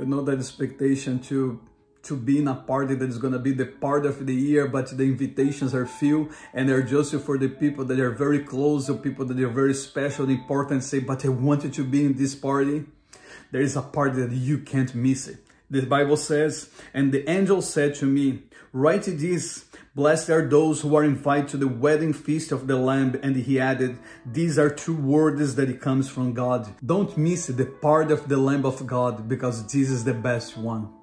you know, that expectation to to be in a party that is going to be the part of the year, but the invitations are few and they're just for the people that are very close or people that are very special and important. Say, but I wanted to be in this party. There is a party that you can't miss it. The Bible says, and the angel said to me, write this, blessed are those who are invited to the wedding feast of the Lamb. And he added, these are true words that it comes from God. Don't miss the part of the Lamb of God because this is the best one.